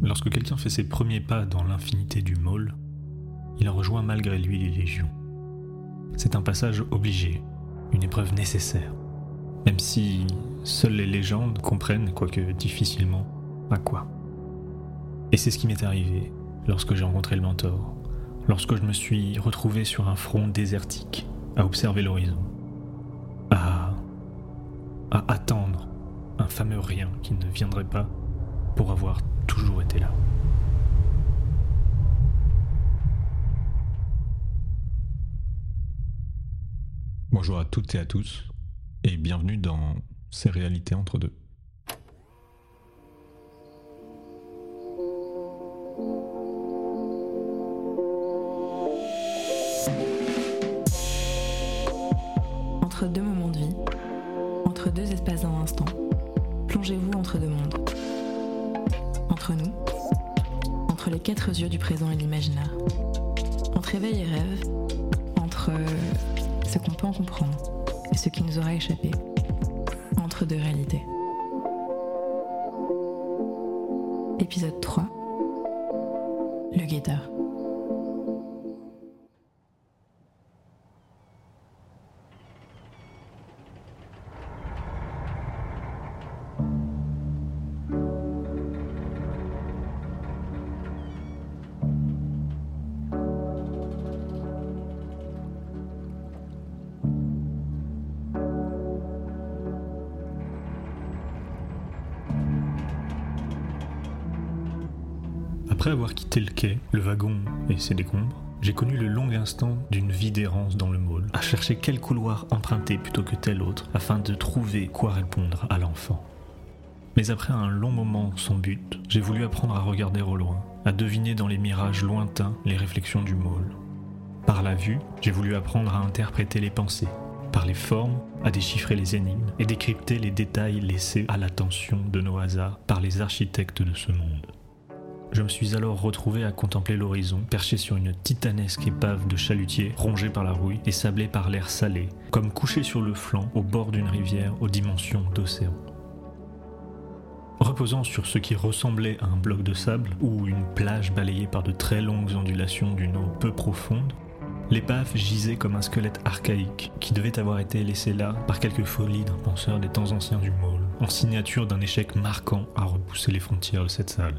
Lorsque quelqu'un fait ses premiers pas dans l'infinité du môle, il rejoint malgré lui les légions. C'est un passage obligé, une épreuve nécessaire, même si seules les légendes comprennent, quoique difficilement, à quoi. Et c'est ce qui m'est arrivé lorsque j'ai rencontré le mentor, lorsque je me suis retrouvé sur un front désertique, à observer l'horizon, à, à attendre fameux rien qui ne viendrait pas pour avoir toujours été là. Bonjour à toutes et à tous, et bienvenue dans Ces réalités entre deux. Après avoir quitté le quai, le wagon et ses décombres, j'ai connu le long instant d'une vie d'errance dans le môle, à chercher quel couloir emprunter plutôt que tel autre, afin de trouver quoi répondre à l'enfant. Mais après un long moment sans but, j'ai voulu apprendre à regarder au loin, à deviner dans les mirages lointains les réflexions du môle. Par la vue, j'ai voulu apprendre à interpréter les pensées, par les formes, à déchiffrer les énigmes et décrypter les détails laissés à l'attention de nos hasards par les architectes de ce monde. Je me suis alors retrouvé à contempler l'horizon, perché sur une titanesque épave de chalutier, rongée par la rouille et sablée par l'air salé, comme couché sur le flanc au bord d'une rivière aux dimensions d'océan. Reposant sur ce qui ressemblait à un bloc de sable ou une plage balayée par de très longues ondulations d'une eau peu profonde, l'épave gisait comme un squelette archaïque qui devait avoir été laissé là par quelque folie d'un penseur des temps anciens du môle, en signature d'un échec marquant à repousser les frontières de cette salle.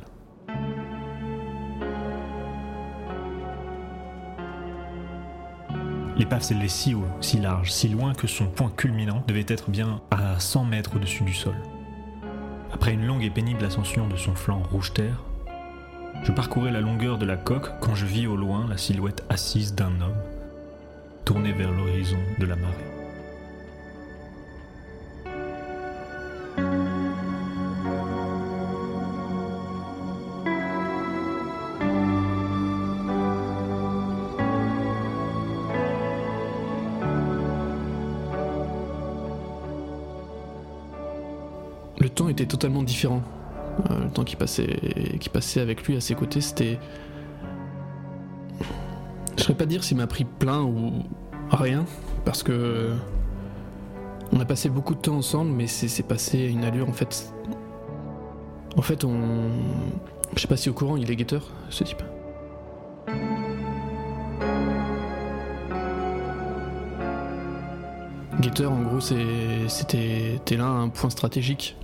L'épave s'élevait si haut, si large, si loin que son point culminant devait être bien à 100 mètres au-dessus du sol. Après une longue et pénible ascension de son flanc rouge-terre, je parcourais la longueur de la coque quand je vis au loin la silhouette assise d'un homme, tourné vers l'horizon de la marée. Totalement différent. Euh, le temps qui passait, qui passait avec lui à ses côtés, c'était. Je saurais pas dire s'il m'a pris plein ou rien, parce que. On a passé beaucoup de temps ensemble, mais c'est passé à une allure en fait. En fait, on. Je sais pas si au courant, il est guetteur, ce type. Guetteur, en gros, c'était. Là un point stratégique.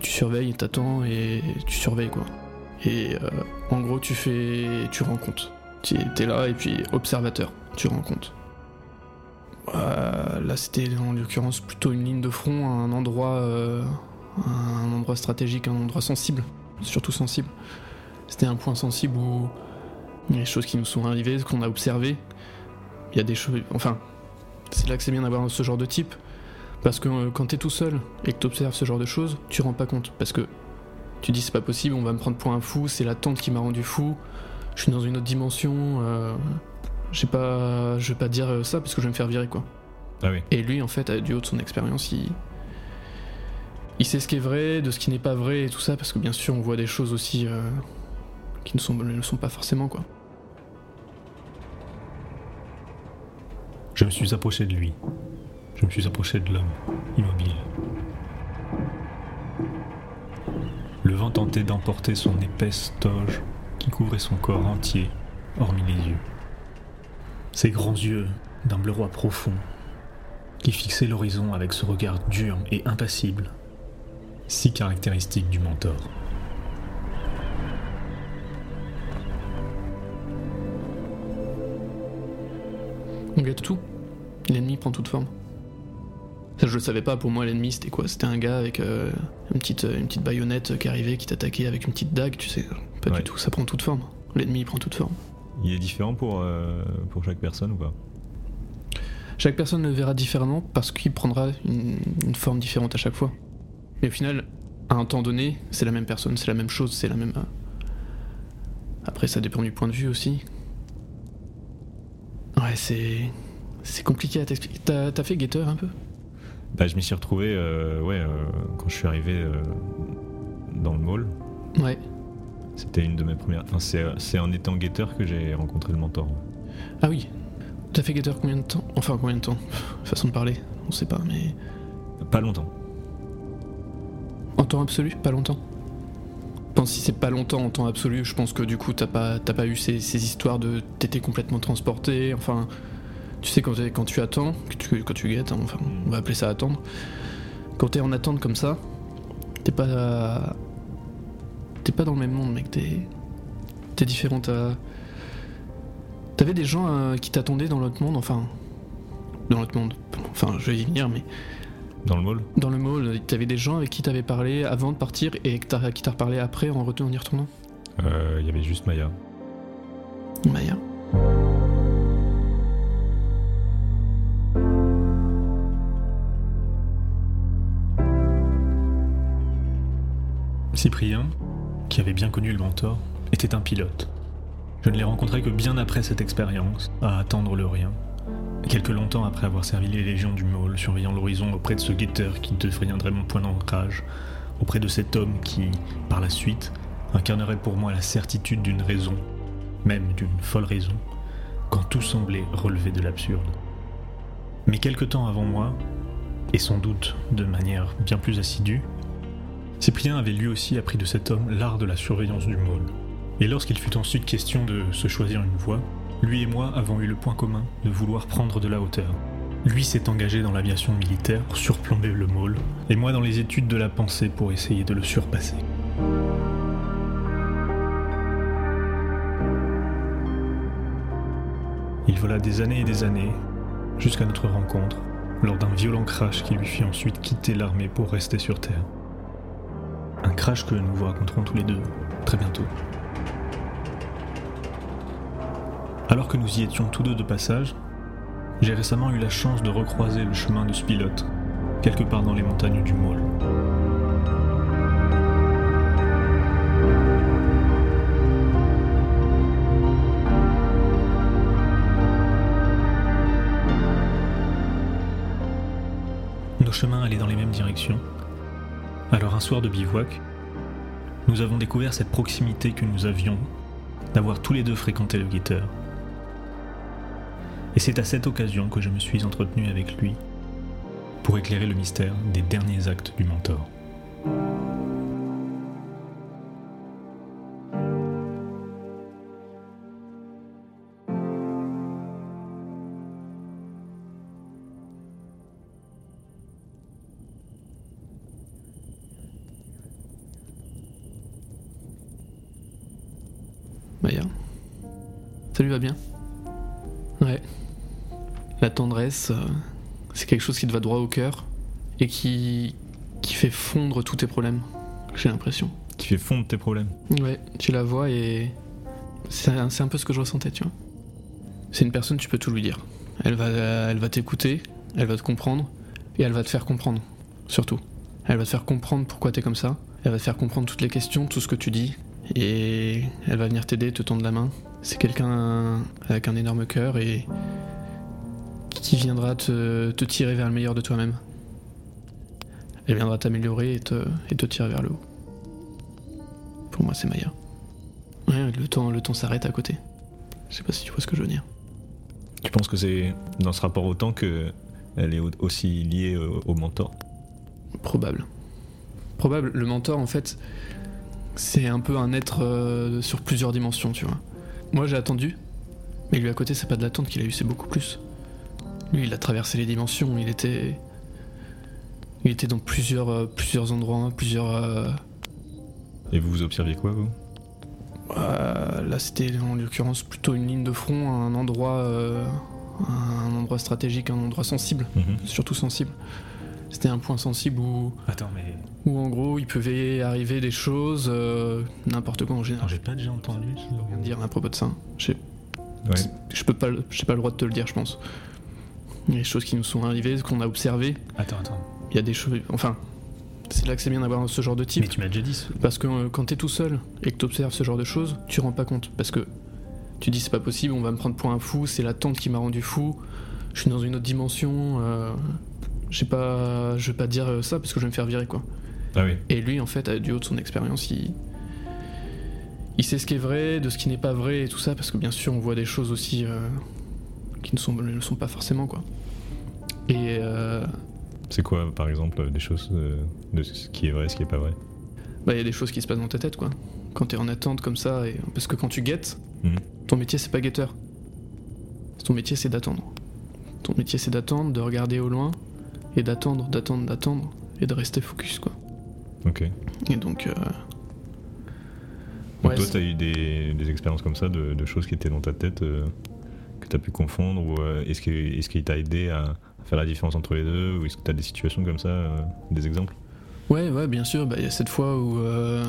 Tu surveilles, t'attends et tu surveilles quoi. Et euh, en gros, tu fais. Tu rends compte. Tu es là et puis observateur, tu rends compte. Euh, là, c'était en l'occurrence plutôt une ligne de front, un endroit, euh, un endroit stratégique, un endroit sensible, surtout sensible. C'était un point sensible où des choses qui nous sont arrivées, ce qu'on a observé. Il y a des choses. Enfin, c'est là que c'est bien d'avoir ce genre de type. Parce que euh, quand t'es tout seul et que t'observes ce genre de choses, tu rends pas compte. Parce que tu dis c'est pas possible, on va me prendre pour un fou, c'est l'attente qui m'a rendu fou, je suis dans une autre dimension, euh, j'ai pas, je vais pas dire euh, ça parce que je vais me faire virer quoi. Ah oui. Et lui en fait, du haut de son expérience, il, il sait ce qui est vrai, de ce qui n'est pas vrai et tout ça, parce que bien sûr on voit des choses aussi euh, qui ne sont, ne le sont pas forcément quoi. Je me suis approché de lui. Je me suis approché de l'homme, immobile. violemment tenté d'emporter son épaisse toge qui couvrait son corps entier, hormis les yeux. Ses grands yeux, d'un bleu roi profond, qui fixaient l'horizon avec ce regard dur et impassible, si caractéristique du mentor. On gâte tout. L'ennemi prend toute forme. Ça, je le savais pas, pour moi, l'ennemi, c'était quoi? C'était un gars avec euh, une, petite, une petite baïonnette qui arrivait, qui t'attaquait avec une petite dague, tu sais. Pas Ouais. du tout, ça prend toute forme. L'ennemi, il prend toute forme. Il est différent pour, euh, pour chaque personne ou pas? Chaque personne le verra différemment parce qu'il prendra une, une forme différente à chaque fois. Mais au final, à un temps donné, c'est la même personne, c'est la même chose, c'est la même. euh, Après, ça dépend du point de vue aussi. Ouais, c'est. C'est compliqué à t'expliquer. T'as fait guetteur un peu? Bah, je m'y suis retrouvé euh, ouais, euh, quand je suis arrivé euh, dans le mall. Ouais. C'était une de mes premières. Enfin, c'est, en étant guetteur que j'ai rencontré le mentor. Ah oui. T'as fait guetteur combien de temps? Enfin, combien de temps? Façon de parler, on sait pas, mais. Pas longtemps. En temps absolu, pas longtemps? Enfin, si c'est pas longtemps en temps absolu, je pense que du coup t'as pas, t'as pas eu ces, ces histoires de t'étais complètement transporté. Enfin, tu sais quand, quand tu attends, que tu, quand tu guettes, hein, enfin on va appeler ça attendre. Quand t'es en attente comme ça, t'es pas, t'es pas dans le même monde, mec. T'es, t'es différent. T'as, t'avais des gens euh, qui t'attendaient dans l'autre monde, enfin, dans l'autre monde. Enfin, je vais y venir, mais Dans le mall dans le mall, t'avais des gens avec qui t'avais parlé avant de partir et t'as- qui t'a reparlé après en retournant en y retournant Euh, Il y avait juste Maya. Maya. Cyprien, qui avait bien connu le mentor, était un pilote. Je ne l'ai rencontré que bien après cette expérience, à attendre le rien. Quelque longtemps après avoir servi les légions du Maul, surveillant l'horizon auprès de ce guetteur qui deviendrait mon point d'ancrage, auprès de cet homme qui, par la suite, incarnerait pour moi la certitude d'une raison, même d'une folle raison, quand tout semblait relever de l'absurde. Mais quelque temps avant moi, et sans doute de manière bien plus assidue, Cyprien avait lui aussi appris de cet homme l'art de la surveillance du môle. Et lorsqu'il fut ensuite question de se choisir une voie, lui et moi avons eu le point commun de vouloir prendre de la hauteur. Lui s'est engagé dans l'aviation militaire pour surplomber le môle, et moi dans les études de la pensée pour essayer de le surpasser. Il vola des années et des années, jusqu'à notre rencontre, lors d'un violent crash qui lui fit ensuite quitter l'armée pour rester sur Terre. Un crash que nous vous raconterons tous les deux très bientôt. Alors que nous y étions tous deux de passage, j'ai récemment eu la chance de recroiser le chemin de ce pilote, quelque part dans les montagnes du Môle. Nos chemins allaient dans les mêmes directions. Alors un soir de bivouac, nous avons découvert cette proximité que nous avions d'avoir tous les deux fréquenté le guetteur. Et c'est à cette occasion que je me suis entretenu avec lui pour éclairer le mystère des derniers actes du mentor. Maya. Ça lui va bien? Ouais. La tendresse, euh, c'est quelque chose qui te va droit au cœur et qui, qui fait fondre tous tes problèmes. J'ai l'impression. Qui fait fondre tes problèmes. Ouais, tu la vois et c'est un, un peu ce que je ressentais, tu vois. C'est une personne, tu peux tout lui dire. Elle va, elle va t'écouter, elle va te comprendre et elle va te faire comprendre, surtout. Elle va te faire comprendre pourquoi t'es comme ça. Elle va te faire comprendre toutes les questions, tout ce que tu dis et elle va venir t'aider, te tendre la main. C'est quelqu'un avec un énorme cœur et qui viendra te, te tirer vers le meilleur de toi-même. Elle viendra t'améliorer et te, et te tirer vers le haut. Pour moi, c'est Maya. Ouais, le temps, le temps s'arrête à côté. Je sais pas si tu vois ce que je veux dire. Tu penses que c'est dans ce rapport au temps que elle est au- aussi liée au mentor? Probable. Probable. Le mentor, en fait, c'est un peu un être euh, sur plusieurs dimensions, tu vois. Moi j'ai attendu, mais lui à côté c'est pas de l'attente qu'il a eu, c'est beaucoup plus. Lui il a traversé les dimensions, il était. Il était dans plusieurs, euh, plusieurs endroits, plusieurs. euh, Et vous vous observiez quoi, vous? Euh, là c'était en l'occurrence plutôt une ligne de front, un endroit. euh, un endroit stratégique, un endroit sensible, Mhm. surtout sensible. C'était un point sensible où, Attends, mais. où en gros il pouvait arriver des choses, euh, n'importe quoi en général. J'ai pas déjà entendu ce Je peux rien dire à propos de ça. Je Ouais. peux pas, le- j'ai pas le droit de te le dire, je pense. Il y a des choses qui nous sont arrivées, ce qu'on a observé. Attends, attends. Il y a des choses. Enfin, c'est là que c'est bien d'avoir ce genre de type. Mais tu m'as déjà dit. ce- Parce que euh, quand t'es tout seul et que t'observes ce genre de choses, tu rends pas compte. Parce que tu dis c'est pas possible, on va me prendre pour un fou, c'est la tante qui m'a rendu fou, je suis dans une autre dimension. Euh, je sais pas, je vais pas dire euh, ça parce que je vais me faire virer quoi. Ah oui. Et lui, en fait, du haut de son expérience, il... il sait ce qui est vrai, de ce qui n'est pas vrai et tout ça, parce que bien sûr, on voit des choses aussi euh, qui ne, sont, ne le sont pas forcément, quoi. Et euh, C'est quoi, par exemple, des choses de ce qui est vrai, ce qui est pas vrai? Bah, il y a des choses qui se passent dans ta tête, quoi. Quand t'es en attente comme ça, et... parce que quand tu guettes, Mhm. ton métier, c'est pas guetteur. Ton métier, c'est d'attendre. Ton métier, c'est d'attendre, de regarder au loin, et d'attendre, d'attendre, d'attendre, et de rester focus, quoi. Ok. Et donc... euh, Donc ouais, toi, t'as eu des, des expériences comme ça, de, de choses qui étaient dans ta tête, euh, que t'as pu confondre, ou euh, est-ce que- est-ce qu'il t'a aidé à faire la différence entre les deux, ou est-ce que t'as des situations comme ça, euh, des exemples? Ouais, ouais, bien sûr. Bah, Il y a cette fois où euh,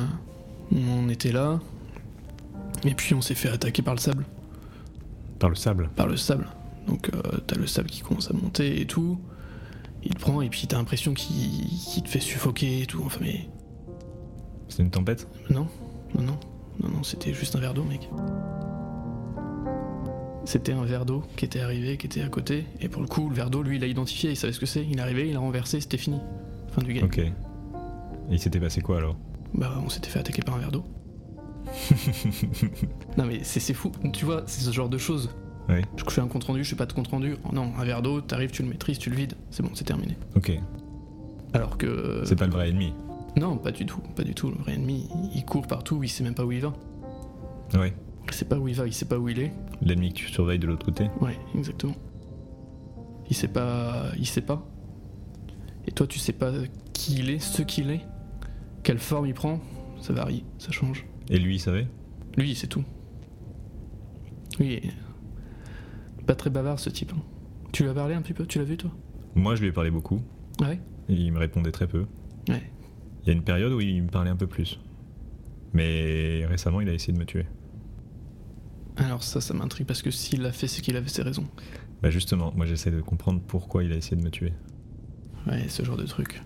on était là, et puis on s'est fait attaquer par le sable. Par le sable? Par le sable. Donc euh, t'as le sable qui commence à monter et tout. Il te prend, et puis t'as l'impression qu'il te fait suffoquer et tout. Enfin, mais C'est une tempête? Non, non, non, non, non, c'était juste un verre d'eau, mec. C'était un verre d'eau qui était arrivé, qui était à côté, et pour le coup, le verre d'eau, lui, il a identifié, il savait ce que c'est. Il est arrivé, il a renversé, c'était fini. Fin du game. Ok. Et il s'était passé quoi alors? Bah, on s'était fait attaquer par un verre d'eau. Non mais c'est c'est fou, tu vois, c'est ce genre de choses. Je fais un compte rendu, je fais pas de compte rendu. Oh non, un verre d'eau, t'arrives, tu le maîtrises, tu le vides, c'est bon, c'est terminé. Ok. Alors que. C'est pas le vrai ennemi. Non, pas du tout, pas du tout. Le vrai ennemi, il court partout, il sait même pas où il va. Ouais. Il sait pas où il va, il sait pas où il est. L'ennemi que tu surveilles de l'autre côté Ouais, exactement. Il sait pas. Il sait pas. Et toi, tu sais pas qui il est, ce qu'il est, quelle forme il prend, ça varie, ça change. Et lui, il savait? Lui, c'est tout. Lui, il est pas très bavard ce type. hein. Tu lui as parlé un petit peu? Tu l'as vu toi? Moi, je lui ai parlé beaucoup. Ouais. Et il me répondait très peu. Ouais. Il y a une période où il me parlait un peu plus. Mais récemment, il a essayé de me tuer. Alors ça, ça m'intrigue parce que s'il l'a fait, c'est qu'il avait ses raisons. Bah justement, moi j'essaie de comprendre pourquoi il a essayé de me tuer. Ouais, ce genre de truc.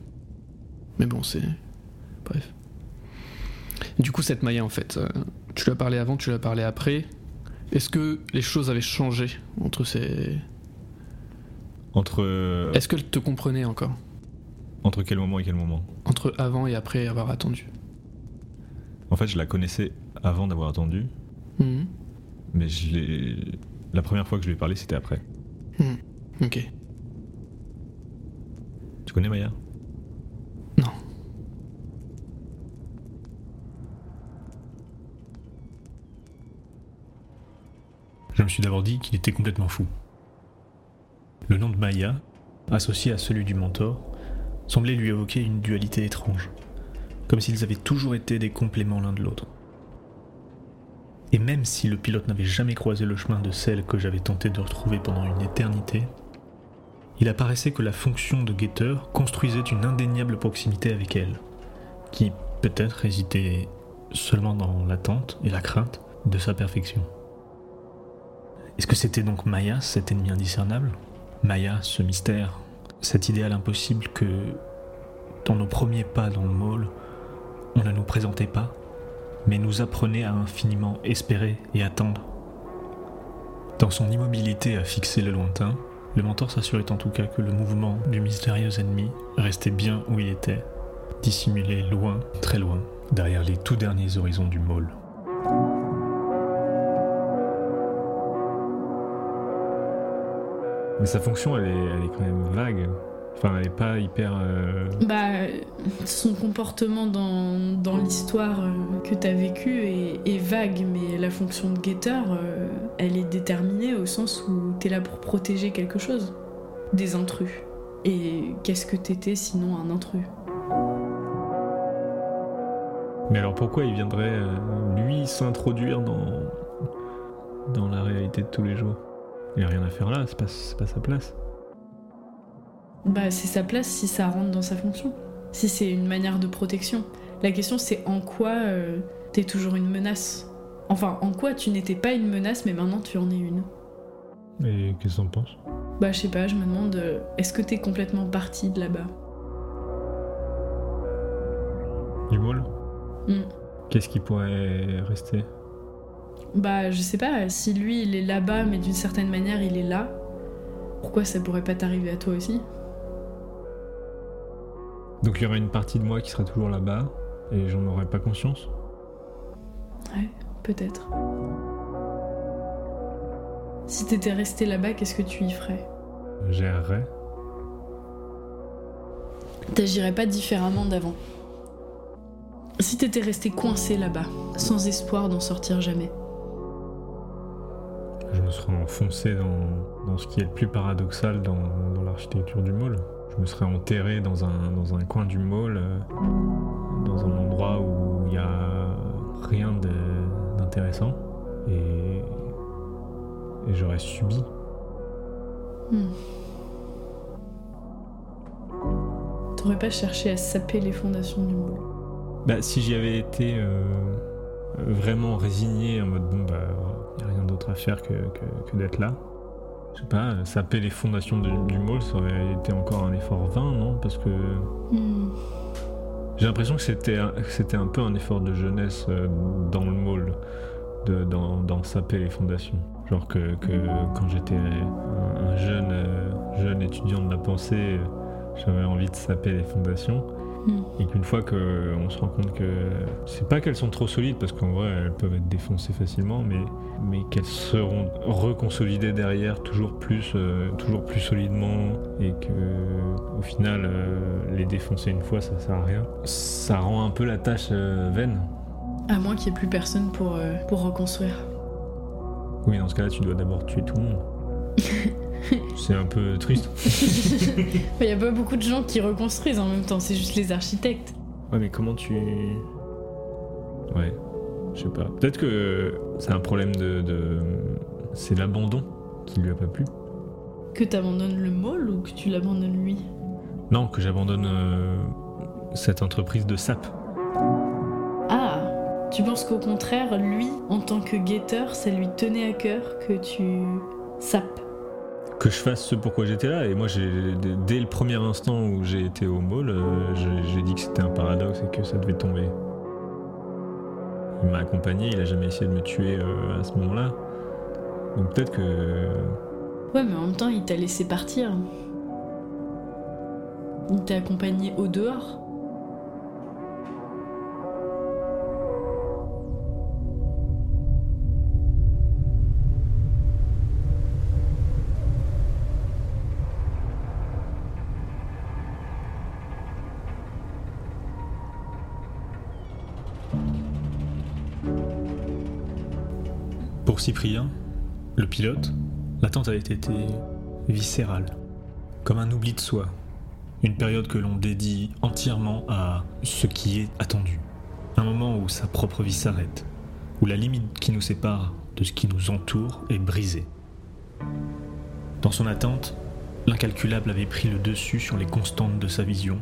Mais bon, c'est. Bref. Du coup, cette Maya, en fait, euh, tu lui as parlé avant, tu lui as parlé après. Est-ce que les choses avaient changé entre ces. Entre, euh, Est-ce qu'elle te comprenait encore entre quel moment et quel moment Entre avant et après avoir attendu En fait, je la connaissais avant d'avoir attendu, Mhm. mais je l'ai... la première fois que je lui ai parlé, c'était après. Mhm. Ok. Tu connais Maya? Non. Je me suis d'abord dit qu'il était complètement fou. Le nom de Maya, associé à celui du mentor, semblait lui évoquer une dualité étrange, comme s'ils avaient toujours été des compléments l'un de l'autre. Et même si le pilote n'avait jamais croisé le chemin de celle que j'avais tenté de retrouver pendant une éternité, il apparaissait que la fonction de guetteur construisait une indéniable proximité avec elle, qui peut-être résidait seulement dans l'attente et la crainte de sa perfection. Est-ce que c'était donc Maya, cet ennemi indiscernable? Maya, ce mystère, cet idéal impossible que, dans nos premiers pas dans le môle, on ne nous présentait pas, mais nous apprenait à infiniment espérer et attendre Dans son immobilité à fixer le lointain, le mentor s'assurait en tout cas que le mouvement du mystérieux ennemi restait bien où il était, dissimulé loin, très loin, derrière les tout derniers horizons du môle. Mais sa fonction, elle est, elle est quand même vague. Enfin, elle est pas hyper. euh, Bah, son comportement dans, dans l'histoire euh, que t'as vécue est, est vague, mais la fonction de guetteur, euh, elle est déterminée au sens où t'es là pour protéger quelque chose, des intrus. Et qu'est-ce que t'étais sinon un intrus? Mais alors pourquoi il viendrait, euh, lui, s'introduire dans, dans la réalité de tous les jours? Il a rien à faire là, c'est pas, sa place. Bah, c'est sa place si ça rentre dans sa fonction, si c'est une manière de protection. La question, c'est en quoi euh, t'es toujours une menace? Enfin, en quoi tu n'étais pas une menace, mais maintenant tu en es une? Et qu'est-ce que t'en penses? Bah, je sais pas, je me demande, euh, est-ce que t'es complètement parti de là-bas? Du Hmm. Qu'est-ce qui pourrait rester? Bah, je sais pas, si lui il est là-bas, mais d'une certaine manière il est là, pourquoi ça pourrait pas t'arriver à toi aussi? Donc il y aurait une partie de moi qui serait toujours là-bas, et j'en aurais pas conscience? Ouais, peut-être. Si t'étais resté là-bas, qu'est-ce que tu y ferais? J'errerais. T'agirais pas différemment d'avant. Si t'étais resté coincé là-bas, sans espoir d'en sortir jamais. Je me serais enfoncé dans, dans ce qui est le plus paradoxal dans, dans l'architecture du môle. Je me serais enterré dans un, dans un coin du môle, euh, dans un endroit où il n'y a rien d'intéressant. Et, et j'aurais subi. Hmm. T'aurais pas cherché à saper les fondations du moule. Bah, si j'y avais été euh, vraiment résigné en mode bon, bah, il n'y a rien d'autre à faire que, que- que d'être là. Je sais pas, saper les fondations du, du môle, ça aurait été encore un effort vain, non? Parce que Hmm. J'ai l'impression que c'était un, que c'était un peu un effort de jeunesse euh, dans le môle, de, d'en saper les fondations. Genre que, que quand j'étais un, un jeune, euh, jeune étudiant de la pensée, euh, j'avais envie de saper les fondations. Hmm. Et qu'une fois qu'on se rend compte que c'est pas qu'elles sont trop solides, parce qu'en vrai elles peuvent être défoncées facilement, mais, mais qu'elles seront reconsolidées derrière toujours plus, euh, toujours plus solidement, et que au final euh, les défoncer une fois ça sert à rien. Ça rend un peu la tâche euh, vaine. À moins qu'il y ait plus personne pour, pour reconstruire. Oui, dans ce cas-là tu dois d'abord tuer tout le monde. c'est un peu triste. Il y a pas beaucoup de gens qui reconstruisent en même temps, c'est juste les architectes. Ouais, mais comment tu. Ouais, je sais pas. Peut-être que c'est un problème de. de- C'est l'abandon qui lui a pas plu. Que t'abandonnes le môle ou que tu l'abandonnes lui? Non, que j'abandonne euh, cette entreprise de sap. Ah Tu penses qu'au contraire, lui, en tant que guetteur, ça lui tenait à cœur que tu sapes Que je fasse ce pourquoi j'étais là. Et moi, j'ai, dès- le premier instant où j'ai été au mall, euh, j'ai dit que c'était un paradoxe et que ça devait tomber. Il m'a accompagné, il a jamais essayé de me tuer euh, à ce moment-là. Donc peut-être que. Ouais, mais en même temps, il t'a laissé partir. Il t'a accompagné au dehors. Pour Cyprien, le pilote, l'attente avait été viscérale, comme un oubli de soi, une période que l'on dédie entièrement à ce qui est attendu, un moment où sa propre vie s'arrête, où la limite qui nous sépare de ce qui nous entoure est brisée. Dans son attente, l'incalculable avait pris le dessus sur les constantes de sa vision,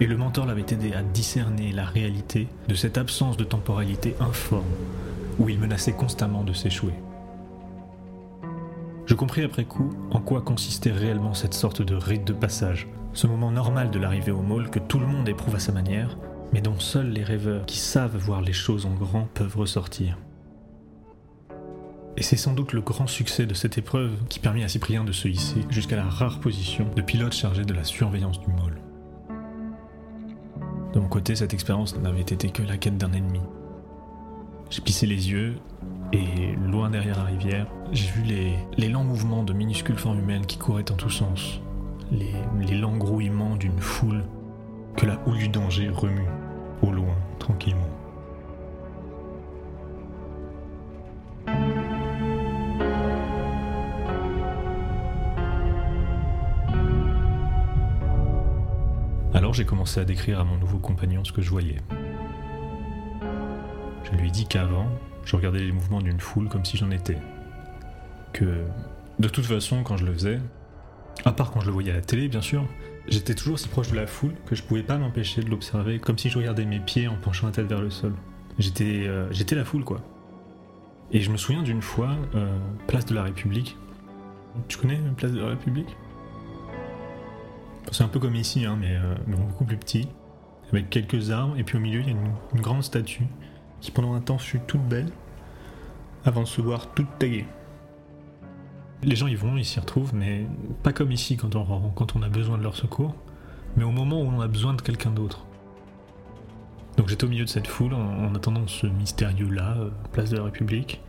et le mentor l'avait aidé à discerner la réalité de cette absence de temporalité informe où il menaçait constamment de s'échouer. Je compris après coup en quoi consistait réellement cette sorte de rite de passage, ce moment normal de l'arrivée au môle que tout le monde éprouve à sa manière, mais dont seuls les rêveurs qui savent voir les choses en grand peuvent ressortir. Et c'est sans doute le grand succès de cette épreuve qui permit à Cyprien de se hisser jusqu'à la rare position de pilote chargé de la surveillance du môle. De mon côté, cette expérience n'avait été que la quête d'un ennemi. J'ai plissé les yeux et, loin derrière la rivière, j'ai vu les, lents mouvements de minuscules formes humaines qui couraient en tous sens, les, les langrouillements d'une foule que la houle du danger remue au loin, tranquillement. Alors j'ai commencé à décrire à mon nouveau compagnon ce que je voyais. Je lui dit qu'avant, je regardais les mouvements d'une foule comme si j'en étais. Que, de toute façon, quand je le faisais, à part quand je le voyais à la télé, bien sûr, j'étais toujours si proche de la foule que je pouvais pas m'empêcher de l'observer, comme si je regardais mes pieds en penchant la tête vers le sol. J'étais, euh, j'étais la foule, quoi. Et je me souviens d'une fois, euh, place de la République. Tu connais place de la République? C'est un peu comme ici, hein, mais, euh, mais beaucoup plus petit, avec quelques arbres, et puis au milieu il y a une grande statue qui pendant un temps fut toute belle, avant de se voir toute taguée. Les gens y vont, ils s'y retrouvent, mais pas comme ici quand on, quand on a besoin de leur secours, mais au moment où on a besoin de quelqu'un d'autre. Donc j'étais au milieu de cette foule en, en attendant ce mystérieux-là, euh, place de la République,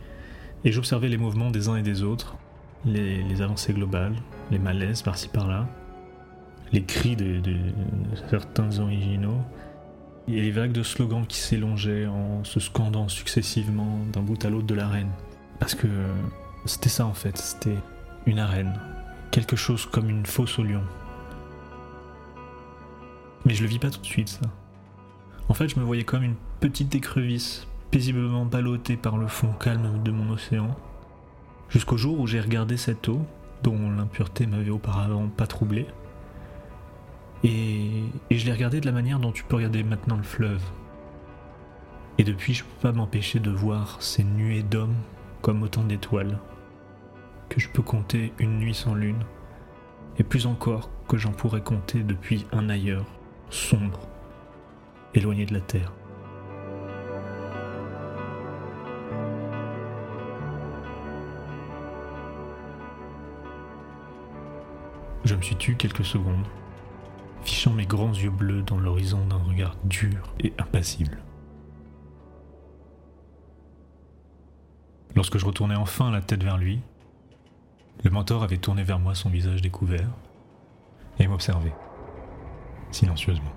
et j'observais les mouvements des uns et des autres, les, avancées globales, les malaises par-ci par-là, les cris de certains originaux, et les vagues de slogans qui s'élongeaient en se scandant successivement d'un bout à l'autre de l'arène. Parce que c'était ça en fait, c'était une arène. Quelque chose comme une fosse au lion. Mais je le vis pas tout de suite ça. En fait, je me voyais comme une petite écrevisse, paisiblement ballottée par le fond calme de mon océan. Jusqu'au jour où j'ai regardé cette eau, dont l'impureté m'avait auparavant pas troublé. Et, je l'ai regardé de la manière dont tu peux regarder maintenant le fleuve. Et depuis, je peux pas m'empêcher de voir ces nuées d'hommes comme autant d'étoiles, que je peux compter une nuit sans lune, et plus encore que j'en pourrais compter depuis un ailleurs, sombre, éloigné de la terre. Je me suis tu quelques secondes, fichant mes grands yeux bleus dans l'horizon d'un regard dur et impassible. Lorsque je retournai enfin la tête vers lui, le mentor avait tourné vers moi son visage découvert et m'observait, silencieusement.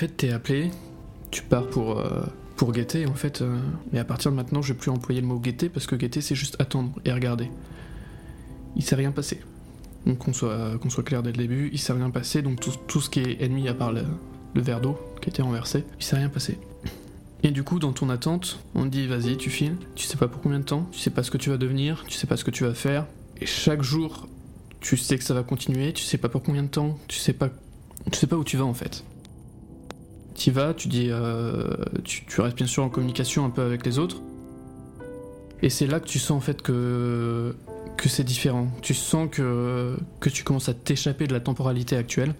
Fait, t'es appelé, tu pars pour, euh, pour guetter, en fait. euh, mais à partir de maintenant, je vais plus employer le mot guetter parce que guetter, c'est juste attendre et regarder. Il s'est rien passé. Donc qu'on soit, qu'on soit clair dès le début, il s'est rien passé. Donc tout, tout ce qui est ennemi, à part le, le verre d'eau qui était renversé, il s'est rien passé. Et du coup, dans ton attente, on te dit vas-y, tu files. Tu sais pas pour combien de temps, tu sais pas ce que tu vas devenir, tu sais pas ce que tu vas faire. Et chaque jour, tu sais que ça va continuer, tu sais pas pour combien de temps, tu sais pas, tu sais pas où tu vas en fait. Tu vas, tu dis, euh, tu, restes bien sûr en communication un peu avec les autres. Et c'est là que tu sens en fait que que c'est différent. Tu sens que que tu commences à t'échapper de la temporalité actuelle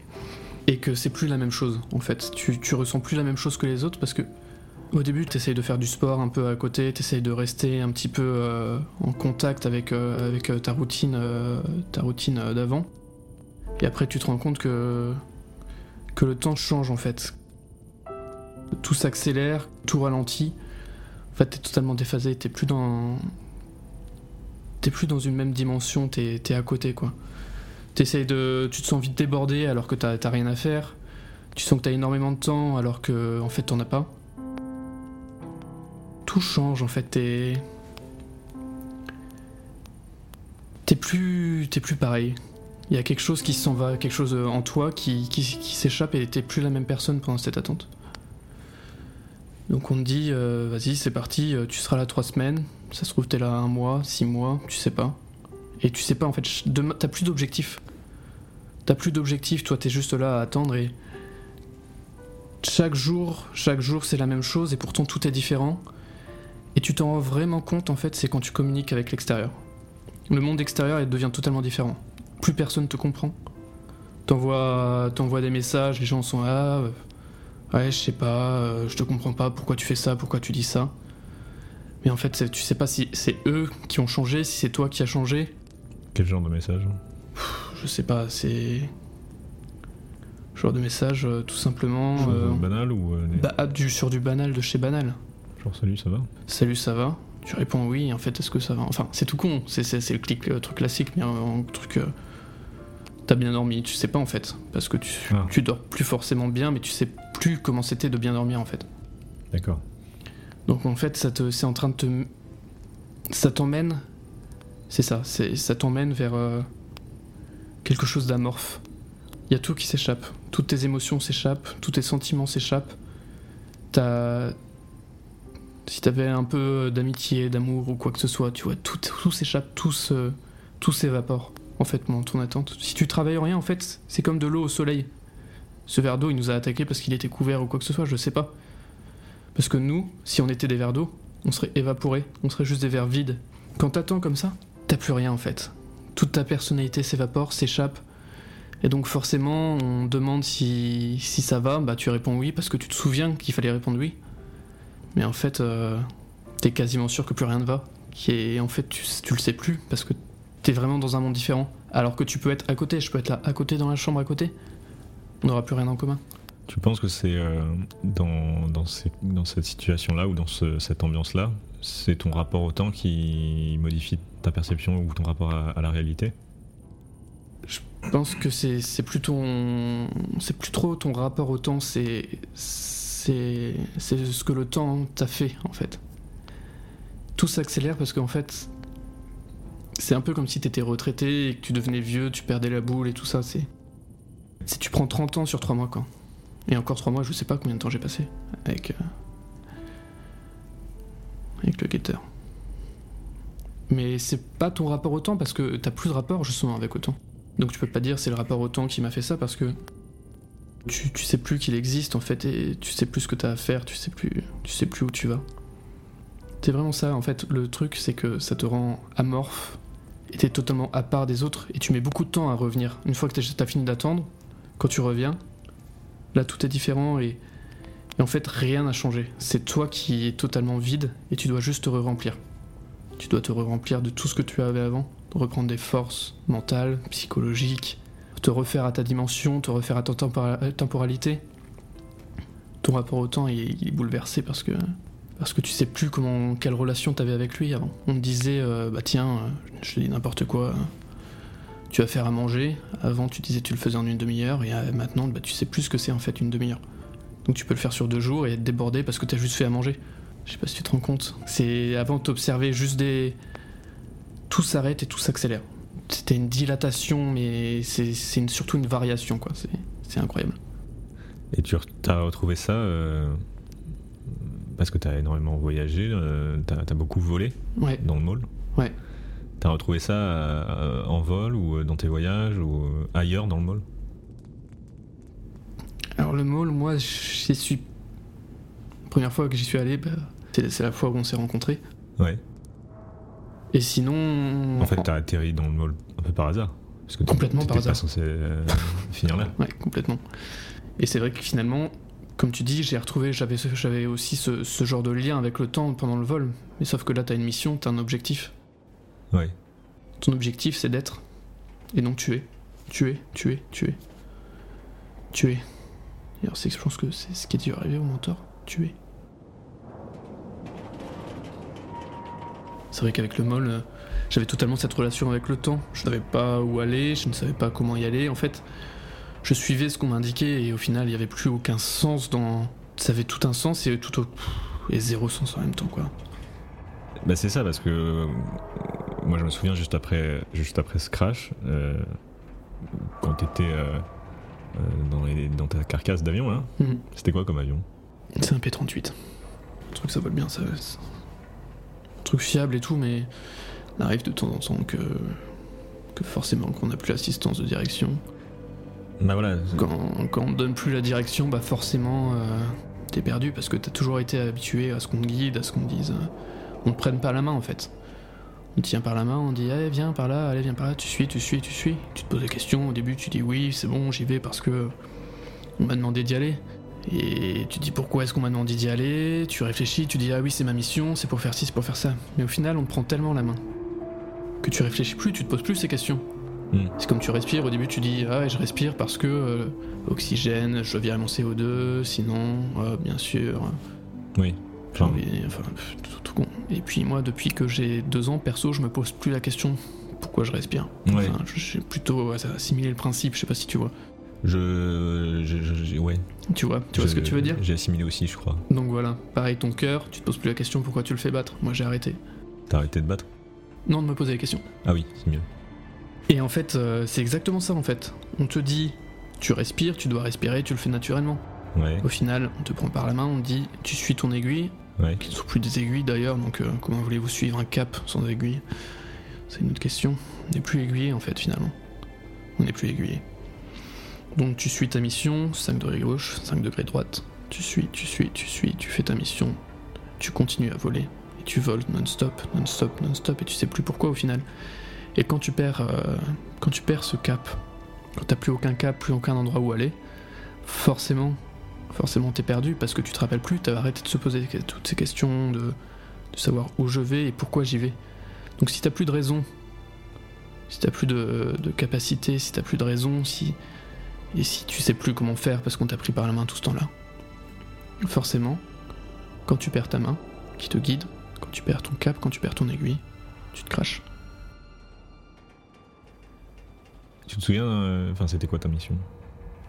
et que c'est plus la même chose en fait. Tu, tu ressens plus la même chose que les autres parce que au début, tu essayes de faire du sport un peu à côté, tu essayes de rester un petit peu euh, en contact avec, euh, avec euh, ta routine, routine d'avant. Et après, tu te rends compte que, que le temps change en fait. Tout s'accélère, tout ralentit. En fait, t'es totalement déphasé, t'es plus dans. T'es plus dans une même dimension, t'es t'es à côté quoi. T'essayes de. Tu te sens vite débordé alors que t'as rien à faire. Tu sens que t'as énormément de temps alors que en fait t'en as pas tout change en fait. T'es. T'es plus. T'es plus pareil. Il y a quelque chose qui s'en va, quelque chose en toi qui, qui s'échappe et t'es plus la même personne pendant cette attente. Donc on te dit, euh, vas-y, c'est parti, euh, tu seras là trois semaines. Ça se trouve, t'es là un mois, six mois, tu sais pas. Et tu sais pas, en fait, t'as plus d'objectif. T'as plus d'objectif, toi, t'es juste là à attendre et. Chaque jour, chaque jour, c'est la même chose et pourtant tout est différent. Et tu t'en rends vraiment compte, en fait, c'est quand tu communiques avec l'extérieur. Le monde extérieur, il devient totalement différent. Plus personne te comprend. T'envoies, des messages, les gens sont là. Ouais, je sais pas, euh, je te comprends pas, pourquoi tu fais ça, pourquoi tu dis ça. Mais en fait, tu sais pas si c'est eux qui ont changé, si c'est toi qui as changé. Quel genre de message Je sais pas, c'est. Genre de message, euh, tout simplement. Euh, banale ou bah, ah, du, sur du banal de chez Banal. genre salut, ça va? Salut, ça va? Tu réponds oui, en fait, est-ce que ça va? Enfin, c'est tout con, c'est, le clic, le truc classique, mais un truc. T'as bien dormi, tu sais pas en fait. Parce que tu, Ah. tu dors plus forcément bien, mais tu sais plus comment c'était de bien dormir en fait. D'accord. Donc en fait, ça te, c'est en train de te. Ça t'emmène. C'est ça, c'est, ça t'emmène vers euh, quelque chose d'amorphe. Il y a tout qui s'échappe. Toutes tes émotions s'échappent, tous tes sentiments s'échappent. T'as. Si t'avais un peu d'amitié, d'amour ou quoi que ce soit, tu vois, tout, tout s'échappe, tout, se- tout s'évapore, en fait, dans ton attente. Si tu travailles rien, en fait, c'est comme de l'eau au soleil. Ce verre d'eau, il nous a attaqué parce qu'il était couvert ou quoi que ce soit, je sais pas. Parce que nous, si on était des verres d'eau, on serait évaporés, on serait juste des verres vides. Quand t'attends comme ça, t'as plus rien en fait. Toute ta personnalité s'évapore, s'échappe. Et donc forcément, on demande si, si ça va, bah tu réponds oui parce que tu te souviens qu'il fallait répondre oui. Mais en fait, euh, t'es quasiment sûr que plus rien ne va. Et en fait, tu le sais plus parce que t'es vraiment dans un monde différent. Alors que tu peux être à côté, je peux être là à côté dans la chambre à côté. On n'aura plus rien en commun. Tu penses que c'est euh, dans, dans, ces- dans cette situation-là ou dans ce- cette ambiance-là, c'est ton rapport au temps qui modifie ta perception ou ton rapport à, à la réalité? Je pense que c'est plus ton c'est plus trop ton rapport au temps, c'est c'est c'est ce que le temps t'a fait en fait. Tout s'accélère parce qu'en fait c'est un peu comme si t'étais retraité et que tu devenais vieux, tu perdais la boule et tout ça, c'est c'est tu prends 30 ans sur 3 mois quoi. Et encore 3 mois, je sais pas combien de temps j'ai passé avec euh, avec le guetteur. Mais c'est pas ton rapport au temps parce que t'as plus de rapport justement avec temps. Donc tu peux pas dire c'est le rapport au temps qui m'a fait ça parce que tu, tu sais plus qu'il existe en fait et tu sais plus ce que t'as à faire, tu sais plus tu sais plus où tu vas. C'est vraiment ça en fait le truc c'est que ça te rend amorphe et t'es totalement à part des autres et tu mets beaucoup de temps à revenir. Une fois que t'as- fini d'attendre, quand tu reviens, là tout est différent et, et en fait rien n'a changé. C'est toi qui es totalement vide et tu dois juste te re-remplir. Tu dois te re-remplir de tout ce que tu avais avant, reprendre des forces mentales, psychologiques, te refaire à ta dimension, te refaire à ta tempora- temporalité. Ton rapport au temps est bouleversé parce que parce que tu sais plus comment quelle relation t'avais avec lui avant. On te disait euh, bah tiens, euh, je te dis n'importe quoi, euh, tu vas faire à manger. Avant tu disais tu le faisais en une demi-heure et maintenant bah, tu sais plus ce que c'est en fait une demi-heure. Donc tu peux le faire sur deux jours et être débordé parce que t'as juste fait à manger. Je sais pas si tu te rends compte. C'est avant t'observer juste des. Tout s'arrête et tout s'accélère. C'était une dilatation, mais c'est surtout une variation, quoi. C'est- incroyable. Et tu as retrouvé ça parce que tu as énormément voyagé, euh, tu as, beaucoup volé Ouais. dans le mall Ouais. Tu as retrouvé ça euh, en vol ou euh, dans tes voyages ou euh, ailleurs dans le mall? Alors le mall, moi, j'y suis. Première fois que j'y suis allé, bah, c'est la fois où on s'est rencontrés. Ouais. Et sinon. En fait, tu as atterri dans le mall un peu par hasard. Parce que Complètement par t'étais pas hasard. censé euh, finir là. Ouais, complètement. Et c'est vrai que finalement, comme tu dis, j'ai retrouvé, j'avais, aussi ce, ce genre de lien avec le temps pendant le vol. Mais sauf que là, t'as une mission, t'as un objectif. Ouais. Ton objectif, c'est d'être. Et non tuer. Tuer, tuer, tuer. Tuer. C'est, je pense que c'est ce qui est dû arriver au mentor. Tuer. C'est vrai qu'avec le mol, euh, j'avais totalement cette relation avec le temps. Je savais pas où aller, je ne savais pas comment y aller. En fait, je suivais ce qu'on m'indiquait et au final, il y avait plus aucun sens dans. Ça avait tout un sens et tout au... et zéro sens en même temps, quoi. Bah c'est ça parce que euh, moi je me souviens juste après, juste après ce crash, euh, quand t'étais euh, euh, dans, les- dans ta carcasse d'avion là, Mhm. c'était quoi comme avion? C'est un P38. Un truc, ça vole bien, ça. c'est Un truc fiable et tout, mais il arrive de temps en temps que, que forcément qu'on n'a plus l'assistance de direction. Bah voilà, Quand, on donne plus la direction, bah forcément euh, t'es perdu parce que t'as toujours été habitué à ce qu'on te guide, à ce qu'on te dise. euh, on te prenne pas la main en fait. On te tient par la main, on dit allez viens par là, allez viens par là, tu suis, tu suis, tu suis. Tu te poses des questions, au début tu dis oui, c'est bon, j'y vais parce que on m'a demandé d'y aller. Et tu dis pourquoi est-ce qu'on m'a demandé d'y aller, tu réfléchis, tu dis ah oui c'est ma mission, c'est pour faire ci, c'est pour faire ça. Mais au final on te prend tellement la main que tu réfléchis plus, tu te poses plus ces questions. Hmm. C'est comme tu respires, au début tu dis ah je respire parce que euh, oxygène, je dois virer mon CO2, sinon ah, bien sûr. Oui. Enfin, tout, tout con. Et puis moi depuis que j'ai deux ans, perso je me pose plus la question pourquoi je respire? Ouais. Enfin, je- j'ai plutôt assimilé le principe, je sais pas si tu vois. je, je, je- je- ouais. Tu vois, tu vois ce que tu veux dire? J'ai assimilé aussi, je crois. Donc voilà, pareil ton cœur, tu te poses plus la question pourquoi tu le fais battre? Moi j'ai arrêté. T'as arrêté de battre? Non de me poser la question. Ah oui, c'est mieux. Et en fait, euh, c'est exactement ça en fait. On te dit, tu respires, tu dois respirer, tu le fais naturellement. Ouais, Au final, on te prend par la main, on te dit, tu suis ton aiguille, ouais. qui ne sont plus des aiguilles d'ailleurs, donc euh, comment voulez-vous suivre un cap sans aiguille? C'est une autre question. On n'est plus aiguillé en fait finalement. On n'est plus aiguillé. Donc tu suis ta mission, 5 degrés gauche, 5 degrés droite. Tu suis, tu suis, tu suis, tu fais ta mission. Tu continues à voler. Et tu voles non-stop, non-stop, non-stop, et tu sais plus pourquoi au final. Et quand tu perds, euh, quand tu perds ce cap, quand t'as plus aucun cap, plus aucun endroit où aller, forcément, forcément t'es perdu parce que tu te rappelles plus, t'as arrêté de se poser toutes ces questions de, savoir où je vais et pourquoi j'y vais. Donc si t'as plus de raison, si t'as plus de, de capacité, si t'as plus de raison, si et si tu sais plus comment faire parce qu'on t'a pris par la main tout ce temps-là, forcément, quand tu perds ta main qui te guide, quand tu perds ton cap, quand tu perds ton aiguille, tu te craches. Tu te souviens, euh, enfin, c'était quoi ta mission?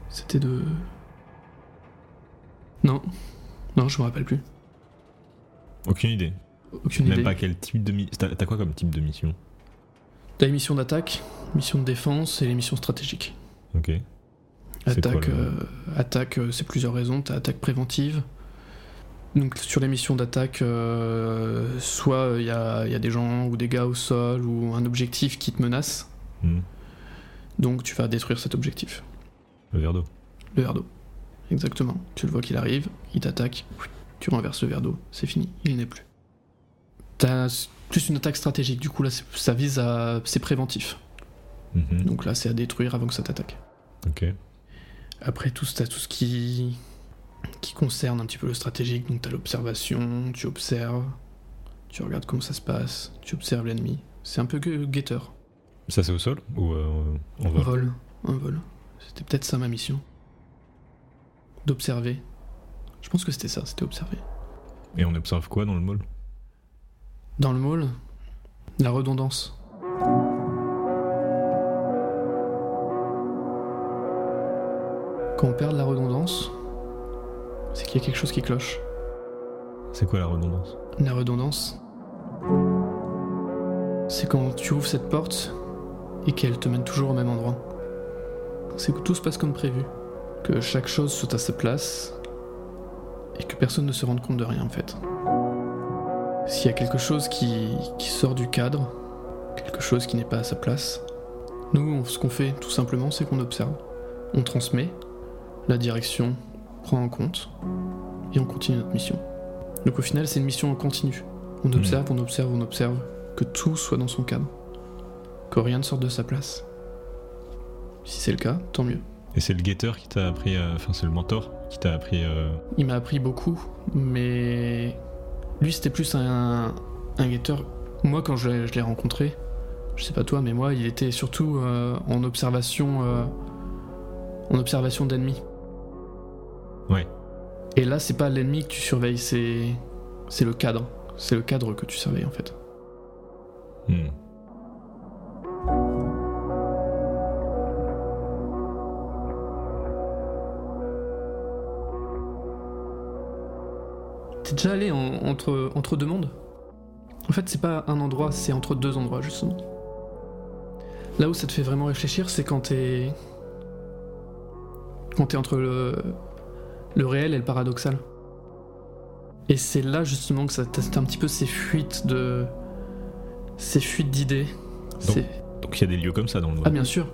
C'était de. Non, non, je me rappelle plus. Aucune idée. Aucune Même idée. pas quel type de mission. T'as quoi comme type de mission? T'as les missions d'attaque, missions de défense et les missions stratégiques. Ok. C'est Attaque, quoi, euh, attaque euh, c'est plusieurs raisons. T'as attaque préventive. Donc sur les missions d'attaque, euh, soit il y a, y a des gens ou des gars au sol ou un objectif qui te menace. Hmm. Donc tu vas détruire cet objectif. Le verre d'eau. Le verre d'eau. Exactement. Tu le vois qu'il arrive, il t'attaque, tu renverses le verre d'eau, c'est fini, il n'est plus. T'as plus une attaque stratégique, du coup là c'est- ça vise à. c'est préventif. Mhm. Donc là c'est à détruire avant que ça t'attaque. Ok. Après tout, t'as tout ce qui. qui concerne un petit peu le stratégique, donc t'as l'observation, tu observes, tu regardes comment ça se passe, tu observes l'ennemi. C'est un peu que guetteur. Ça, c'est au sol ou euh, en Un vol vol, un vol. C'était peut-être ça ma mission. D'observer. Je pense que c'était ça, c'était observer. Et on observe quoi dans le mall? Dans le mall, la redondance. Quand on perd de la redondance, c'est qu'il y a quelque chose qui cloche. C'est quoi la redondance? La redondance, c'est quand tu ouvres cette porte et qu'elle te mène toujours au même endroit. C'est que tout se passe comme prévu, que chaque chose soit à sa place et que personne ne se rende compte de rien en fait. S'il y a quelque chose qui, qui sort du cadre, quelque chose qui n'est pas à sa place, nous, on- ce qu'on fait tout simplement, c'est qu'on observe. On transmet, la direction prend en compte et on continue notre mission. Donc au final, c'est une mission en continu. On observe, on observe, on observe, que tout soit dans son cadre. Que rien ne sorte de sa place. Si c'est le cas, tant mieux. Et c'est le guetteur qui t'a appris, euh, enfin c'est le mentor qui t'a appris. euh, Il m'a appris beaucoup, mais lui c'était plus un, un guetteur. Moi quand je, l'ai- rencontré, je sais pas toi, mais moi il était surtout euh, en observation, en observation d'ennemis. Ouais. Et là c'est pas l'ennemi que tu surveilles, c'est c'est le cadre. C'est le cadre que tu surveilles en fait. hmm. T'es déjà allé en- entre, entre deux mondes? En fait, c'est pas un endroit, c'est entre deux endroits, justement. Là où ça te fait vraiment réfléchir, c'est quand t'es. Quand t'es entre le, le réel et le paradoxal. Et c'est là, justement, que ça teste un petit peu ces fuites de. Ces fuites d'idées. Donc il y a des lieux comme ça dans le mall. ah bien sûr,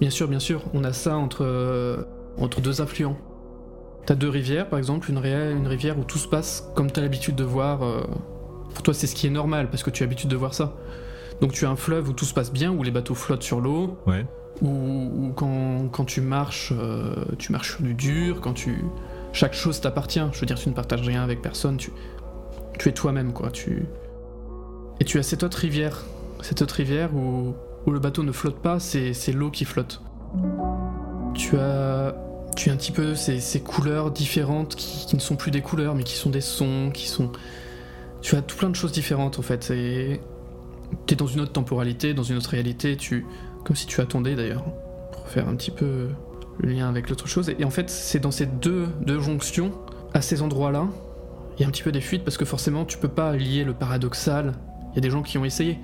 bien sûr, bien sûr. On a ça entre, euh, entre deux affluents. T'as deux rivières, par exemple, une, ré- une rivière où tout se passe comme t'as l'habitude de voir. euh, Pour toi, c'est ce qui est normal parce que tu as l'habitude de voir ça. Donc tu as un fleuve où tout se passe bien, où les bateaux flottent sur l'eau, Ouais. où, où quand, quand tu marches, euh, tu marches sur du dur, quand tu chaque chose t'appartient. Je veux dire, tu ne partages rien avec personne. Tu, tu es toi-même, quoi. Tu et tu as cette autre rivière, cette autre rivière où, où le bateau ne flotte pas, c'est l'eau qui flotte. Tu as tu as un petit peu ces, couleurs différentes qui, ne sont plus des couleurs, mais qui sont des sons, qui sont. Tu as tout plein de choses différentes en fait. Et t'es dans une autre temporalité, dans une autre réalité. Tu comme si tu attendais d'ailleurs pour faire un petit peu le lien avec l'autre chose. Et en fait, c'est dans ces deux, deux jonctions, à ces endroits-là, il y a un petit peu des fuites parce que forcément, tu peux pas lier le paradoxal. Il y a des gens qui ont essayé.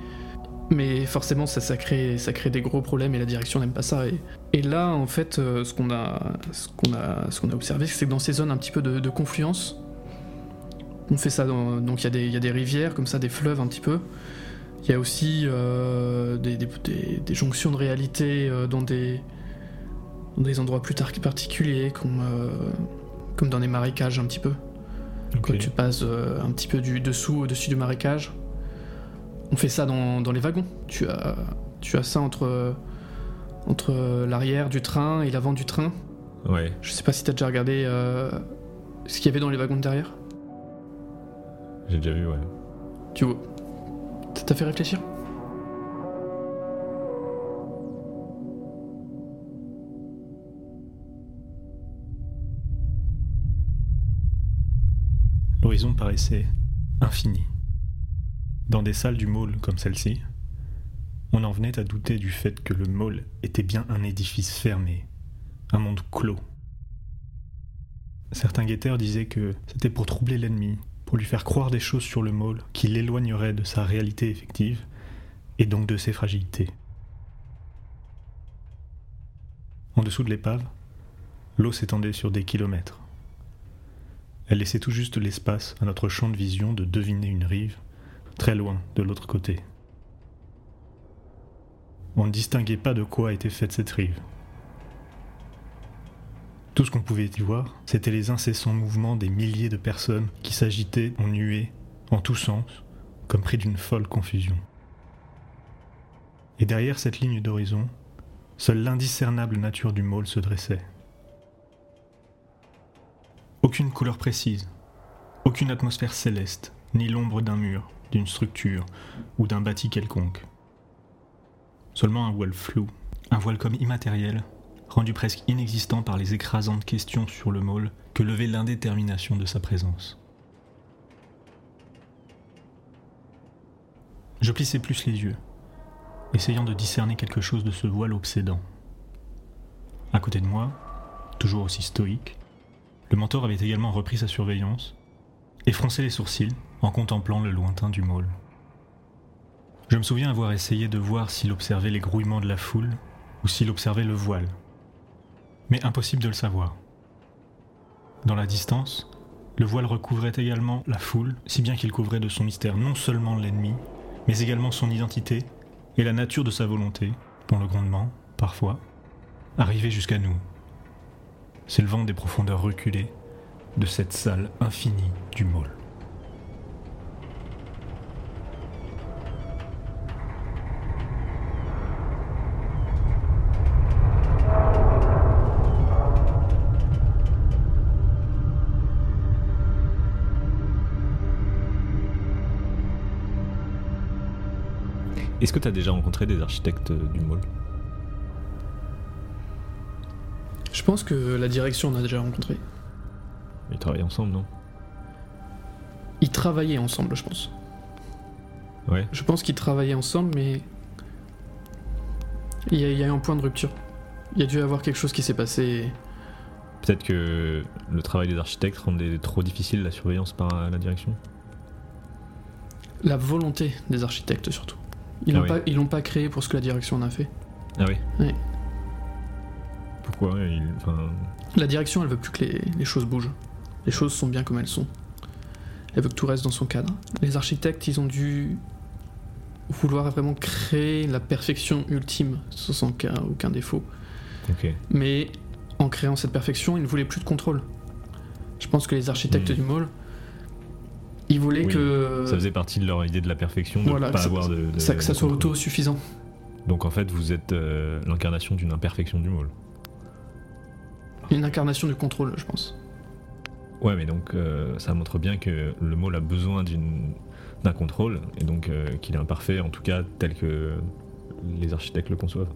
Mais forcément, ça, ça, crée, ça crée des gros problèmes et la direction n'aime pas ça. Et, et là, en fait, euh, ce qu'on a, ce qu'on a, ce qu'on a observé, c'est que dans ces zones un petit peu de, de confluence, on fait ça. Dans, donc il y, a des- il y a des rivières, comme ça, des fleuves un petit peu. Il y a aussi euh, des, des- des- des jonctions de réalité euh, dans des, dans des endroits plus tard particuliers, comme, euh, comme dans des marécages un petit peu. Quand tu passes un petit peu du dessous au-dessus du marécage. On fait ça dans, dans les wagons. Tu as, tu as ça entre, entre l'arrière du train et l'avant du train. Ouais. Je sais pas si t'as déjà regardé euh, ce qu'il y avait dans les wagons de derrière. J'ai déjà vu, ouais. Tu vois. Ça t'a fait réfléchir? L'horizon paraissait infini. Dans des salles du môle comme celle-ci, on en venait à douter du fait que le môle était bien un édifice fermé, un monde clos. Certains guetteurs disaient que c'était pour troubler l'ennemi, pour lui faire croire des choses sur le môle qui l'éloigneraient de sa réalité effective et donc de ses fragilités. En dessous de l'épave, l'eau s'étendait sur des kilomètres. Elle laissait tout juste l'espace à notre champ de vision de deviner une rive, très loin de l'autre côté. On ne distinguait pas de quoi était faite cette rive. Tout ce qu'on pouvait y voir, c'était les incessants mouvements des milliers de personnes qui s'agitaient en nuées, en tous sens, comme pris d'une folle confusion. Et derrière cette ligne d'horizon, seule l'indiscernable nature du môle se dressait. Aucune couleur précise, aucune atmosphère céleste, ni l'ombre d'un mur, d'une structure ou d'un bâti quelconque. Seulement un voile flou, un voile comme immatériel, rendu presque inexistant par les écrasantes questions sur le môle que levait l'indétermination de sa présence. Je plissais plus les yeux, essayant de discerner quelque chose de ce voile obsédant. À côté de moi, toujours aussi stoïque, le mentor avait également repris sa surveillance et fronçait les sourcils en contemplant le lointain du môle. Je me souviens avoir essayé de voir s'il observait les grouillements de la foule ou s'il observait le voile. Mais impossible de le savoir. Dans la distance, le voile recouvrait également la foule, si bien qu'il couvrait de son mystère non seulement l'ennemi, mais également son identité et la nature de sa volonté, dont le grondement, parfois, arrivait jusqu'à nous, s'élevant des profondeurs reculées de cette salle infinie du môle. Est-ce que tu as déjà rencontré des architectes euh, du môle Je pense que la direction on a déjà rencontré. Ils travaillent ensemble, non? Ils travaillaient ensemble, je pense. Ouais. Je pense qu'ils travaillaient ensemble, mais il y, a, il y a eu un point de rupture. Il y a dû y avoir quelque chose qui s'est passé. Peut-être que le travail des architectes rendait trop difficile la surveillance par la direction? La volonté des architectes surtout. Ils Ah oui. pas, ils l'ont pas créé pour ce que la direction en a fait. Ah oui. Pourquoi il- enfin, La direction, elle veut plus que les, les choses bougent. Les choses sont bien comme elles sont. Elle veut que tout reste dans son cadre. Les architectes, ils ont dû vouloir vraiment créer la perfection ultime, sans aucun, aucun défaut. Mais en créant cette perfection, ils ne voulaient plus de contrôle. Je pense que les architectes Hmm. du mall, ils voulaient Oui, que Ça faisait partie de leur idée de la perfection, de voilà, pas que avoir de, de- ça, que ça de soit autosuffisant. Donc en fait, vous êtes euh, l'incarnation d'une imperfection du môle. Une incarnation du contrôle, je pense. Ouais, mais donc euh, ça montre bien que le môle a besoin d'une- d'un contrôle et donc euh, qu'il est imparfait, en tout cas tel que les architectes le conçoivent.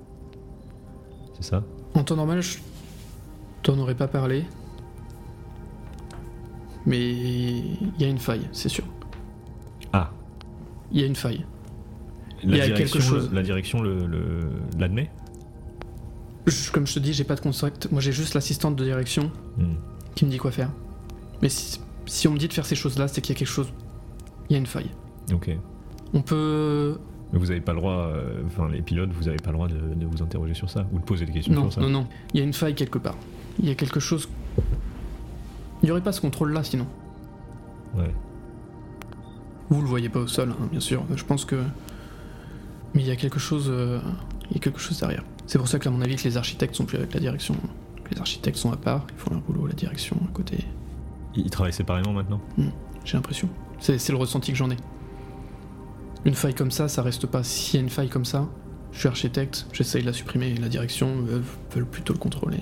C'est ça? En temps normal, je t'en aurais pas parlé. Mais il y a une faille, c'est sûr. Ah. Il y a une faille. Il y a quelque chose. le- la direction le- le- l'admet? Je- comme je te dis, j'ai pas de contact. Moi, j'ai juste l'assistante de direction Hmm. qui me dit quoi faire. Mais si, si on me dit de faire ces choses-là, c'est qu'il y a quelque chose. Il y a une faille. Ok. On peut. Mais vous avez pas le droit, euh, enfin les pilotes, vous avez pas le droit de, de vous interroger sur ça ou de poser des questions Non, sur ça? non, non. Il y a une faille quelque part. Il y a quelque chose. Il y aurait pas ce contrôle-là sinon. Ouais. Vous le voyez pas au sol, hein, bien sûr. Je pense que. Mais il y a quelque chose. euh, Il y a quelque chose derrière. C'est pour ça que, à mon avis, que les architectes sont plus avec la direction. Les architectes sont à part, ils font leur boulot, la direction à côté. Ils travaillent séparément maintenant? J'ai l'impression. C'est le ressenti que j'en ai. Une faille comme ça, ça reste pas. S'il y a une faille comme ça, je suis architecte, j'essaye de la supprimer. La direction veut, veulent plutôt le contrôler.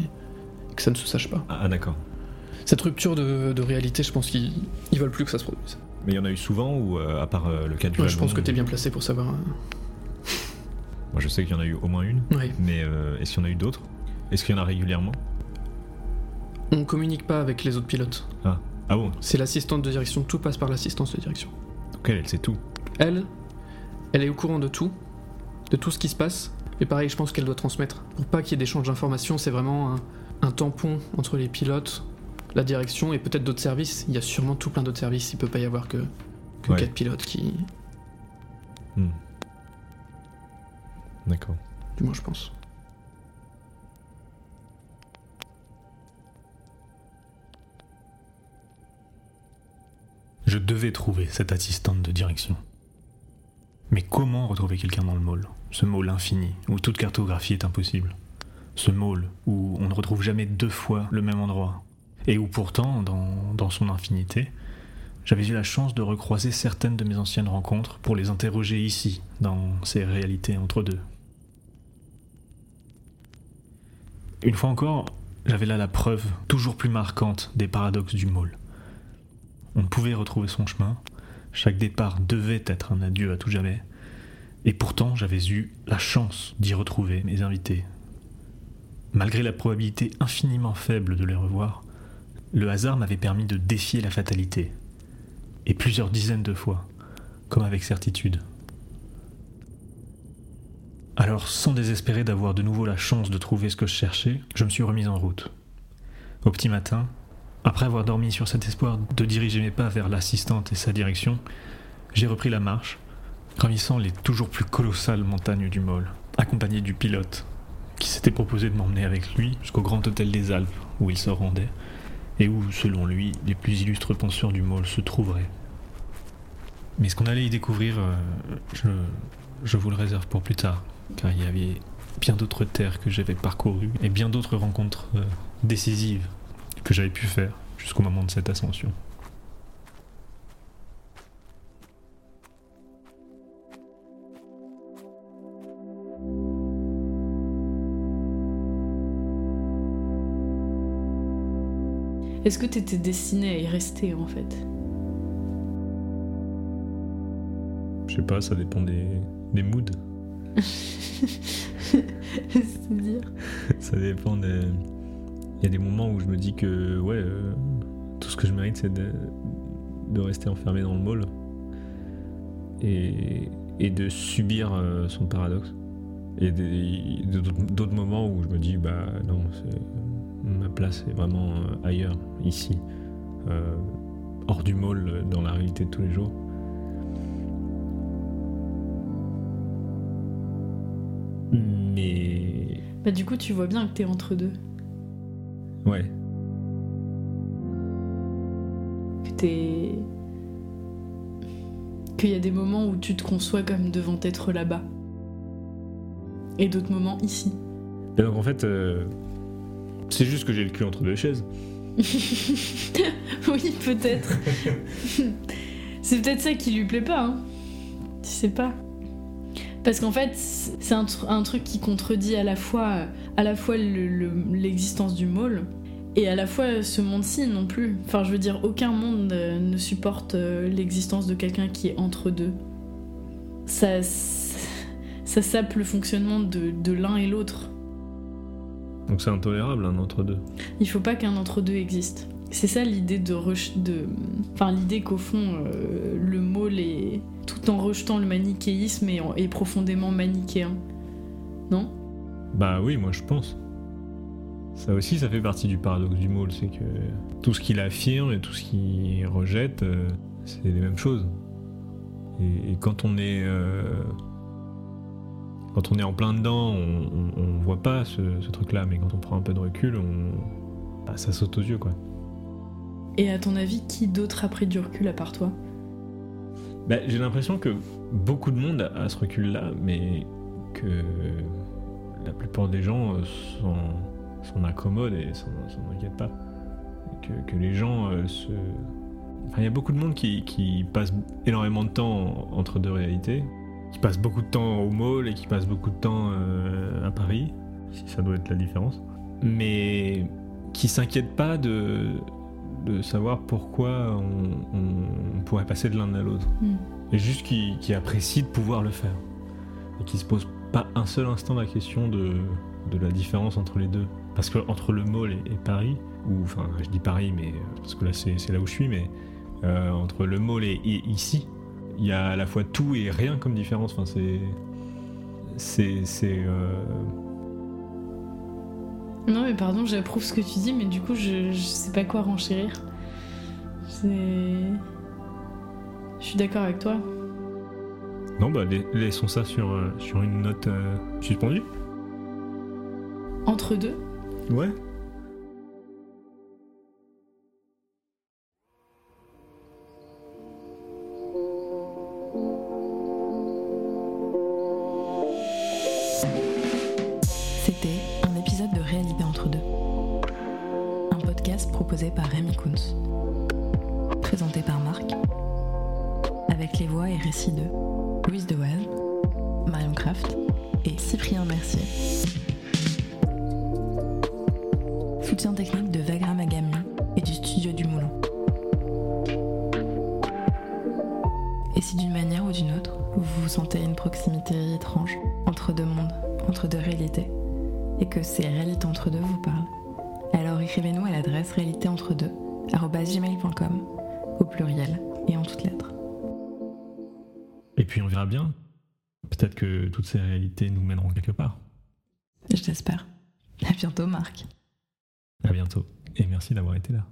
Et que ça ne se sache pas. Ah, ah, d'accord. Cette rupture de, de réalité, je pense qu'ils ils veulent plus que ça se produise. Mais il y en a eu souvent ou euh, à part euh, le cas du Ouais, je pense que t'es bien placé pour savoir. euh, Moi je sais qu'il y en a eu au moins une, Ouais. mais euh, est-ce qu'il y en a eu d'autres Est-ce qu'il y en a régulièrement? On communique pas avec les autres pilotes. Ah bon? C'est l'assistante de direction, tout passe par l'assistance de direction. Ok, elle sait tout. Elle, elle est au courant de tout, de tout ce qui se passe. Et pareil, je pense qu'elle doit transmettre. Pour pas qu'il y ait d'échange d'informations, c'est vraiment un, un tampon entre les pilotes, la direction et peut-être d'autres services. Il y a sûrement tout plein d'autres services. Il peut pas y avoir que, que Ouais. quatre pilotes qui. Hmm. D'accord. Du moins, je pense. Je devais trouver cette assistante de direction. Mais comment retrouver quelqu'un dans le môle? Ce môle infini, où toute cartographie est impossible. Ce môle où on ne retrouve jamais deux fois le même endroit. Et où pourtant, dans, son infinité, j'avais eu la chance de recroiser certaines de mes anciennes rencontres pour les interroger ici, dans ces réalités entre deux. Une fois encore, j'avais là la preuve toujours plus marquante des paradoxes du môle. On pouvait retrouver son chemin, chaque départ devait être un adieu à tout jamais, et pourtant j'avais eu la chance d'y retrouver mes invités. Malgré la probabilité infiniment faible de les revoir, le hasard m'avait permis de défier la fatalité, et plusieurs dizaines de fois, comme avec certitude. Alors, sans désespérer d'avoir de nouveau la chance de trouver ce que je cherchais, je me suis remise en route. Au petit matin, après avoir dormi sur cet espoir de diriger mes pas vers l'assistante et sa direction, j'ai repris la marche, gravissant les toujours plus colossales montagnes du Môle, accompagné du pilote, qui s'était proposé de m'emmener avec lui jusqu'au grand hôtel des Alpes, où il se rendait, et où, selon lui, les plus illustres penseurs du Môle se trouveraient. Mais ce qu'on allait y découvrir, euh, je, vous le réserve pour plus tard, car il y avait bien d'autres terres que j'avais parcourues, et bien d'autres rencontres euh, décisives que j'avais pu faire jusqu'au moment de cette ascension. Est-ce que t'étais destiné à y rester en fait? Je sais pas, ça dépend des, des moods. C'est-à-dire? Ça dépend des. Il y a des moments où je me dis que, ouais, euh, tout ce que je mérite, c'est de, de rester enfermé dans le môle et, et de subir euh, son paradoxe. Et d'autres moments où je me dis, bah non, ma place est vraiment euh, ailleurs, ici, euh, hors du môle, euh, dans la réalité de tous les jours. Mais. Bah du coup tu vois bien que t'es entre deux. Ouais, Que t'es... Qu'il y a des moments où tu te conçois comme devant être là-bas. Et d'autres moments ici. Et donc en fait, euh, c'est juste que j'ai le cul entre deux chaises. oui, peut-être. c'est peut-être ça qui lui plaît pas, hein. Tu sais pas. Parce qu'en fait, c'est un, tr- un truc qui contredit à la fois, à la fois le- le- l'existence du môle Et à la fois, ce monde-ci non plus. Enfin, je veux dire, aucun monde euh, ne supporte euh, l'existence de quelqu'un qui est entre deux. Ça, ça sape le fonctionnement de, de l'un et l'autre. Donc c'est intolérable un entre-deux. Il faut pas qu'un entre-deux existe. C'est ça l'idée de, de enfin l'idée qu'au fond euh, le môle est tout en rejetant le manichéisme est, est profondément manichéen. Non? Bah oui, moi je pense. Ça aussi, ça fait partie du paradoxe du môle, c'est que tout ce qu'il affirme et tout ce qu'il rejette, euh, c'est les mêmes choses. Et, et quand on est euh, quand on est en plein dedans, on, on- on voit pas ce, ce truc-là, mais quand on prend un peu de recul, on, bah, ça saute aux yeux, quoi. Et à ton avis, qui d'autre a pris du recul à part toi? Bah, j'ai l'impression que beaucoup de monde a, ce recul-là, mais que la plupart des gens euh, s'en, accommodent et s'en, inquiètent pas. Que, que les gens euh, se. Enfin, il y a beaucoup de monde qui, qui passe énormément de temps en- entre deux réalités, qui passe beaucoup de temps au mall et qui passe beaucoup de temps euh, à Paris, si ça doit être la différence, mais qui s'inquiètent pas de, de savoir pourquoi on, on- on pourrait passer de l'un à l'autre. Hmm. et juste qui, qui apprécie de pouvoir le faire. Et qui se pose pas un seul instant la question de, de la différence entre les deux. Parce que entre le mall et, et Paris ou enfin je dis Paris mais euh, parce que là c'est c'est là où je suis mais euh, entre le mall et, et ici il y a à la fois tout et rien comme différence enfin c'est c'est c'est euh, Non mais pardon, j'approuve ce que tu dis, mais du coup je, je sais pas quoi renchérir. C'est... Je suis d'accord avec toi. non bah la- laissons ça sur euh, sur une note euh, suspendue Entre deux, ouais Marc. À bientôt. Et merci d'avoir été là.